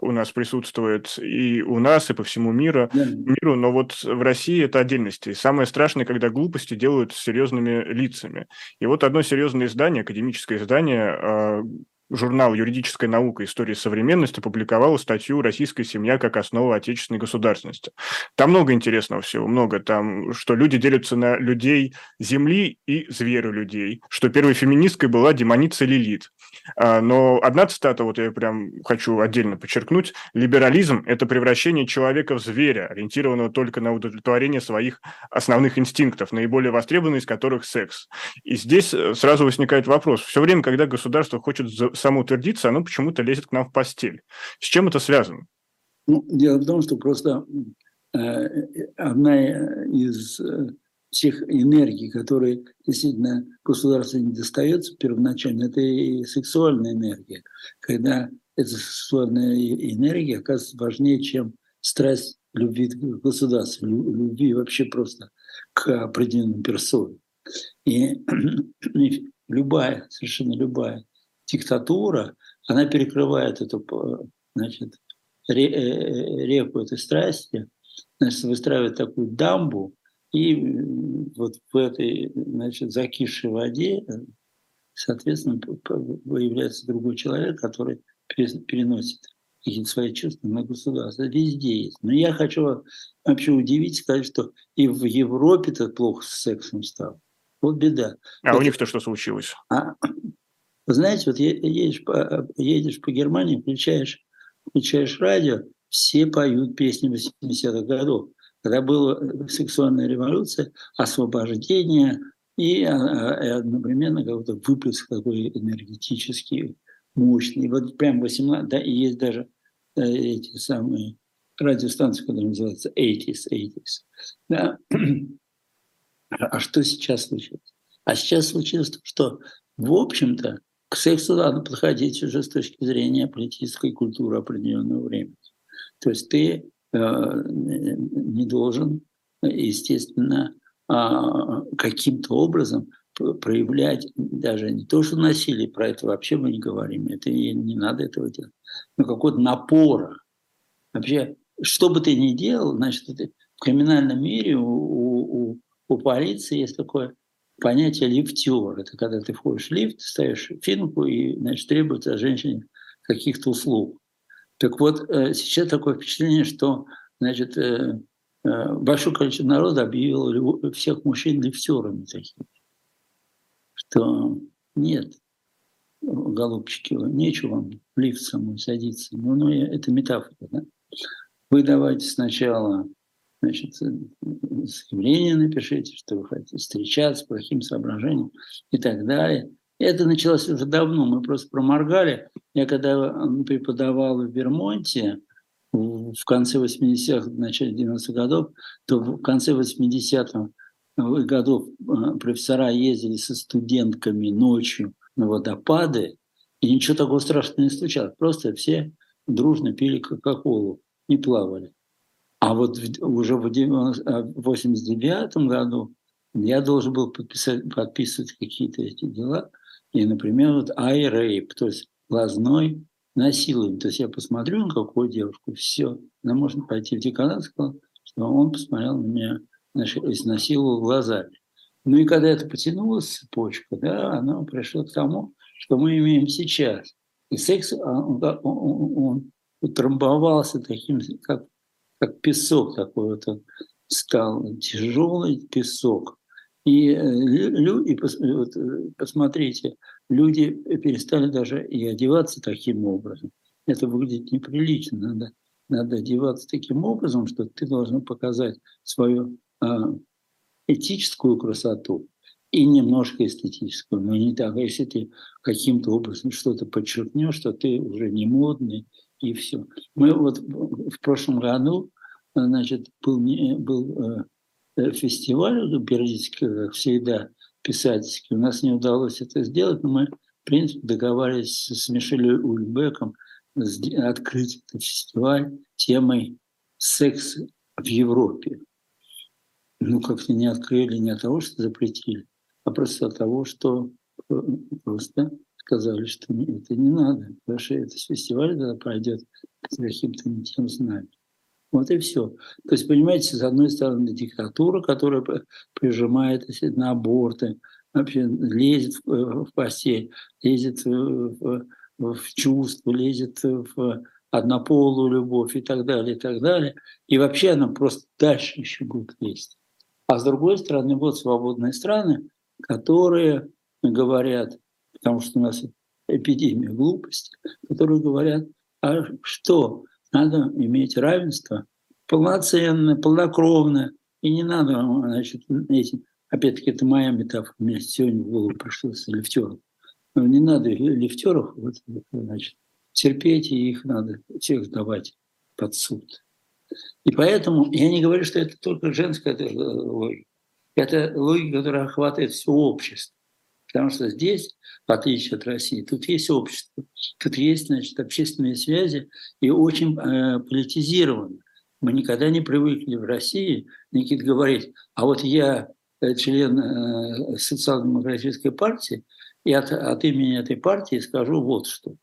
у нас присутствует и у нас, и по всему миру, да. миру, но вот в России это отдельности. Самое страшное, когда глупости делают с серьезными лицами. И вот одно серьезное издание, академическое издание, а, журнал «Юридическая наука. История современности» опубликовал статью «Российская семья как основа отечественной государственности». Там много интересного всего, много. Там, что люди делятся на людей земли и зверю людей, что первой феминисткой была демоница Лилит. А, но одна цитата, вот я прям хочу отдельно подчеркнуть, «Либерализм – это превращение человека в зверя, ориентированного только на удовлетворение своих основных инстинктов, наиболее востребованный из которых секс». И здесь э, сразу возникает вопрос. Все время, когда государство хочет самоутвердиться, оно почему-то лезет к нам в постель. С чем это связано? Ну, дело в том, что просто э, одна из э, тех энергий, которые действительно государству не достается первоначально, это и сексуальная энергия. Когда эта сексуальная энергия оказывается важнее, чем страсть любви к государству, любви вообще просто к определенным персонам. И любая, совершенно любая диктатура, она перекрывает эту значит, э, реку этой страсти, значит, выстраивает такую дамбу, и вот в этой значит, закисшей воде, соответственно, появляется другой человек, который переносит какие-то свои чувства на государство. Везде есть. Но я хочу вообще удивить, сказать, что и в Европе-то плохо с сексом стало. Вот беда. А Это... у них-то что случилось? А Вы знаете, вот едешь по, едешь по Германии, включаешь, включаешь радио, все поют песни 80-х годов. Когда была сексуальная революция, освобождение и, а, а, и одновременно какой-то выплеск такой энергетический, мощный. Вот прям 18, да, и есть даже э, эти самые радиостанции, которые называются 80s, 80s. Да. А что сейчас случилось? А сейчас случилось то, что, в общем-то, к сексу надо подходить уже с точки зрения политической культуры определенного времени. То есть ты э, не должен, естественно, э, каким-то образом проявлять даже не то, что насилие, про это вообще мы не говорим, это не, не надо этого делать, но какого-то напора. Вообще, что бы ты ни делал, значит, в криминальном мире у, у, у полиции есть такое понятие лифтер. Это когда ты входишь в лифт, ставишь финку и, значит, требуется от женщины каких-то услуг. Так вот, э, сейчас такое впечатление, что, значит, э, э, большое количество народа объявило всех мужчин лифтерами такими. Что нет, голубчики, нечего вам лифт самой садиться. Ну, ну, это метафора, да? Вы давайте сначала значит, заявление напишите, что вы хотите встречаться с плохим соображением и так далее. Это началось уже давно, мы просто проморгали. Я когда преподавал в Вермонте в конце 80-х, в начале 90-х годов, то в конце 80-х годов э, профессора ездили со студентками ночью на водопады, и ничего такого страшного не случалось. Просто все дружно пили Кока-Колу и плавали. А вот уже в 89 э, году я должен был подписать, подписывать какие-то эти дела. И, например, вот ай-рейп, то есть глазной насилуем. То есть я посмотрю на какую девушку, все, она может пойти в деканат, сказал, что он посмотрел на меня, значит, изнасиловал глазами. Ну и когда это потянулась цепочка, да, она пришла к тому, что мы имеем сейчас. И секс, а, он, он, он утрамбовался таким, как как песок такой вот стал, тяжелый песок. И, э, и вот, э, посмотрите, люди перестали даже и одеваться таким образом. Это выглядит неприлично. Надо, надо одеваться таким образом, что ты должен показать свою а, этическую красоту и немножко эстетическую. Но не так. А если ты каким-то образом что-то подчеркнешь, что ты уже не модный, и все. Мы вот в прошлом году, значит, был, был э, фестиваль периодически, как всегда, писательский. У нас не удалось это сделать, но мы, в принципе, договаривались с Мишелем Ульбеком открыть этот фестиваль темой секс в Европе. Ну, как-то не открыли не от того, что запретили, а просто от того, что э, просто сказали, что это не надо, потому что этот фестиваль тогда пройдет с каким-то не тем знанием. Вот и все. То есть, понимаете, с одной стороны, диктатура, которая прижимает на аборты, вообще лезет в, э, постель, лезет в, в, в чувство, лезет в однополую любовь и так далее, и так далее. И вообще она просто дальше еще будет лезть. А с другой стороны, вот свободные страны, которые говорят, потому что у нас эпидемия глупости, которые говорят, а что, надо иметь равенство полноценное, полнокровное, и не надо, значит, эти, опять-таки, это моя метафора, мне сегодня в голову пришло с лифтером. Но не надо лифтеров, вот, значит, терпеть, и их надо всех сдавать под суд. И поэтому я не говорю, что это только женская логика. Это логика, которая охватывает все общество. Потому что здесь, в отличие от России, тут есть общество, тут есть значит, общественные связи и очень э, политизировано. Мы никогда не привыкли в России, Никит говорить, а вот я э, член э, социал-демократической партии, и от, от имени этой партии скажу вот что.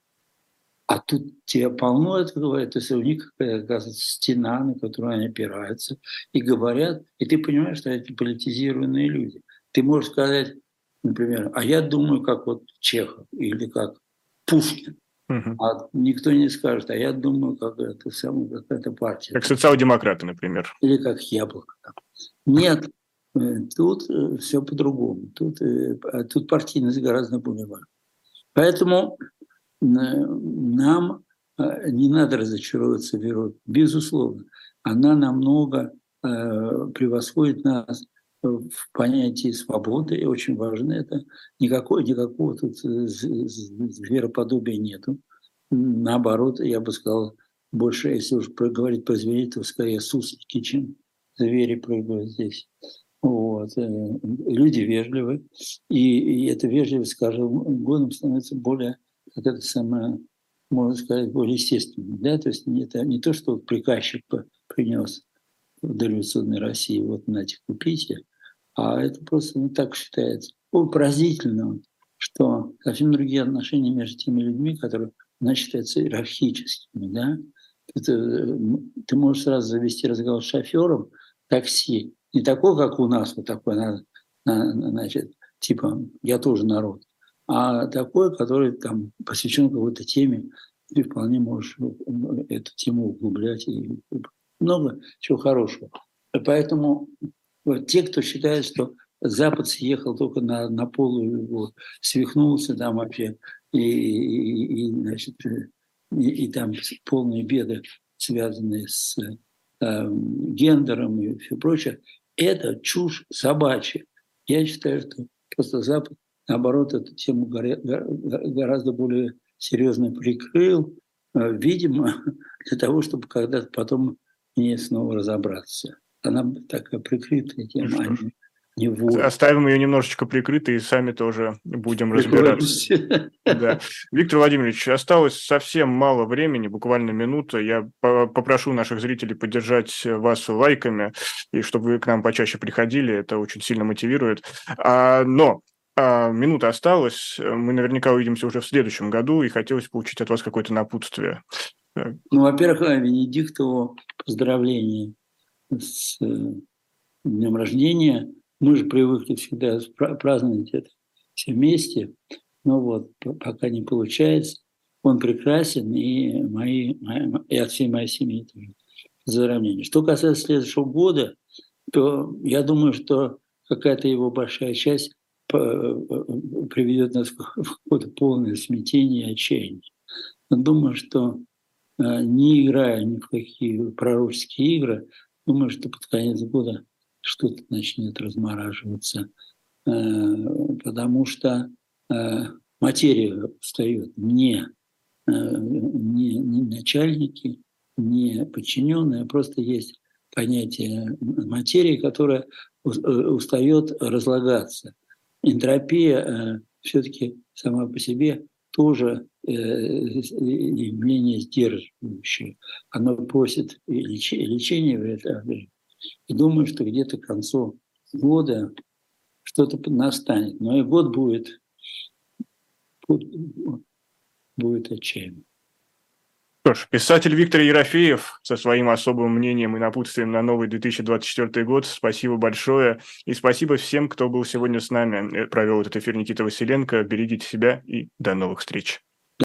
А тут тебе полно это говорят, то есть у них оказывается стена, на которую они опираются, и говорят, и ты понимаешь, что это политизированные люди. Ты можешь сказать, например, а я думаю, как вот Чехов или как Пушкин. Угу. А никто не скажет, а я думаю, как это самая какая-то партия. Как социал-демократы, например. Или как яблоко. Нет, э, тут э, все по-другому. Тут, э, а тут партийность гораздо более важна. Поэтому нам не надо разочаровываться в Европе. Безусловно, она намного превосходит нас в понятии свободы, очень важно это. Никакой, никакого тут звероподобия нету. Наоборот, я бы сказал, больше, если уж говорить про зверей, то скорее суслики, чем звери прыгают здесь. Вот. Э, люди вежливы, и, и эта вежливость с годом становится более, как это самое, можно сказать, более естественной. Да? То есть это не то, что приказчик принес в дореволюционной России, вот на эти купите, а это просто не так считается. О, поразительно, что совсем другие отношения между теми людьми, которые она считается иерархическими. Да? Это, э, ты можешь сразу завести разговор с шофером такси, не такой, как у нас, вот такой, значит, типа «я тоже народ», а такой, который там посвящен какой-то теме, ты вполне можешь эту тему углублять и много чего хорошего. Поэтому вот, те, кто считает, что Запад съехал только на, на полу, его свихнулся там вообще, и, и, и значит, и, и там полные беды, связанные с э, гендером и все прочее, это чушь собачья. Я считаю, что просто Запад, наоборот, эту тему гораздо более серьезно прикрыл, э, видимо, для того, чтобы когда-то потом не снова разобраться. Она такая прикрытая тема, а не него. Оставим ее немножечко прикрытой и сами тоже будем разбираться. Да. Виктор Владимирович, осталось совсем мало времени, буквально минута. Я попрошу наших зрителей поддержать вас лайками, и чтобы вы к нам почаще приходили, это очень сильно мотивирует. А, но а, минута осталась, мы наверняка увидимся уже в следующем году, и хотелось получить от вас какое-то напутствие. Ну, во-первых, Венедиктову поздравления с э, днем рождения – мы же привыкли всегда праздновать это все вместе, но вот пока не получается. Он прекрасен, и, мои, и от всей моей семьи тоже. Поздравления. Что касается следующего года, то я думаю, что какая-то его большая часть приведет нас в какое-то полное смятение и отчаяние. Но думаю, что э, не играя ни в какие пророческие игры, думаю, что под конец года что-то начнет размораживаться, э, потому что э, материя встает не, э, не, не начальники, не подчиненные, а просто есть понятие материи, которая устает разлагаться. Энтропия все-таки сама по себе тоже явление сдерживающее. Оно просит лечения в это и думаю, что где-то к концу года что-то настанет. Но и год будет, будет отчаянным. Что ж, писатель Виктор Ерофеев со своим особым мнением и напутствием на новый 2024 год. Спасибо большое. И спасибо всем, кто был сегодня с нами. Провел этот эфир Никита Василенко. Берегите себя и до новых встреч.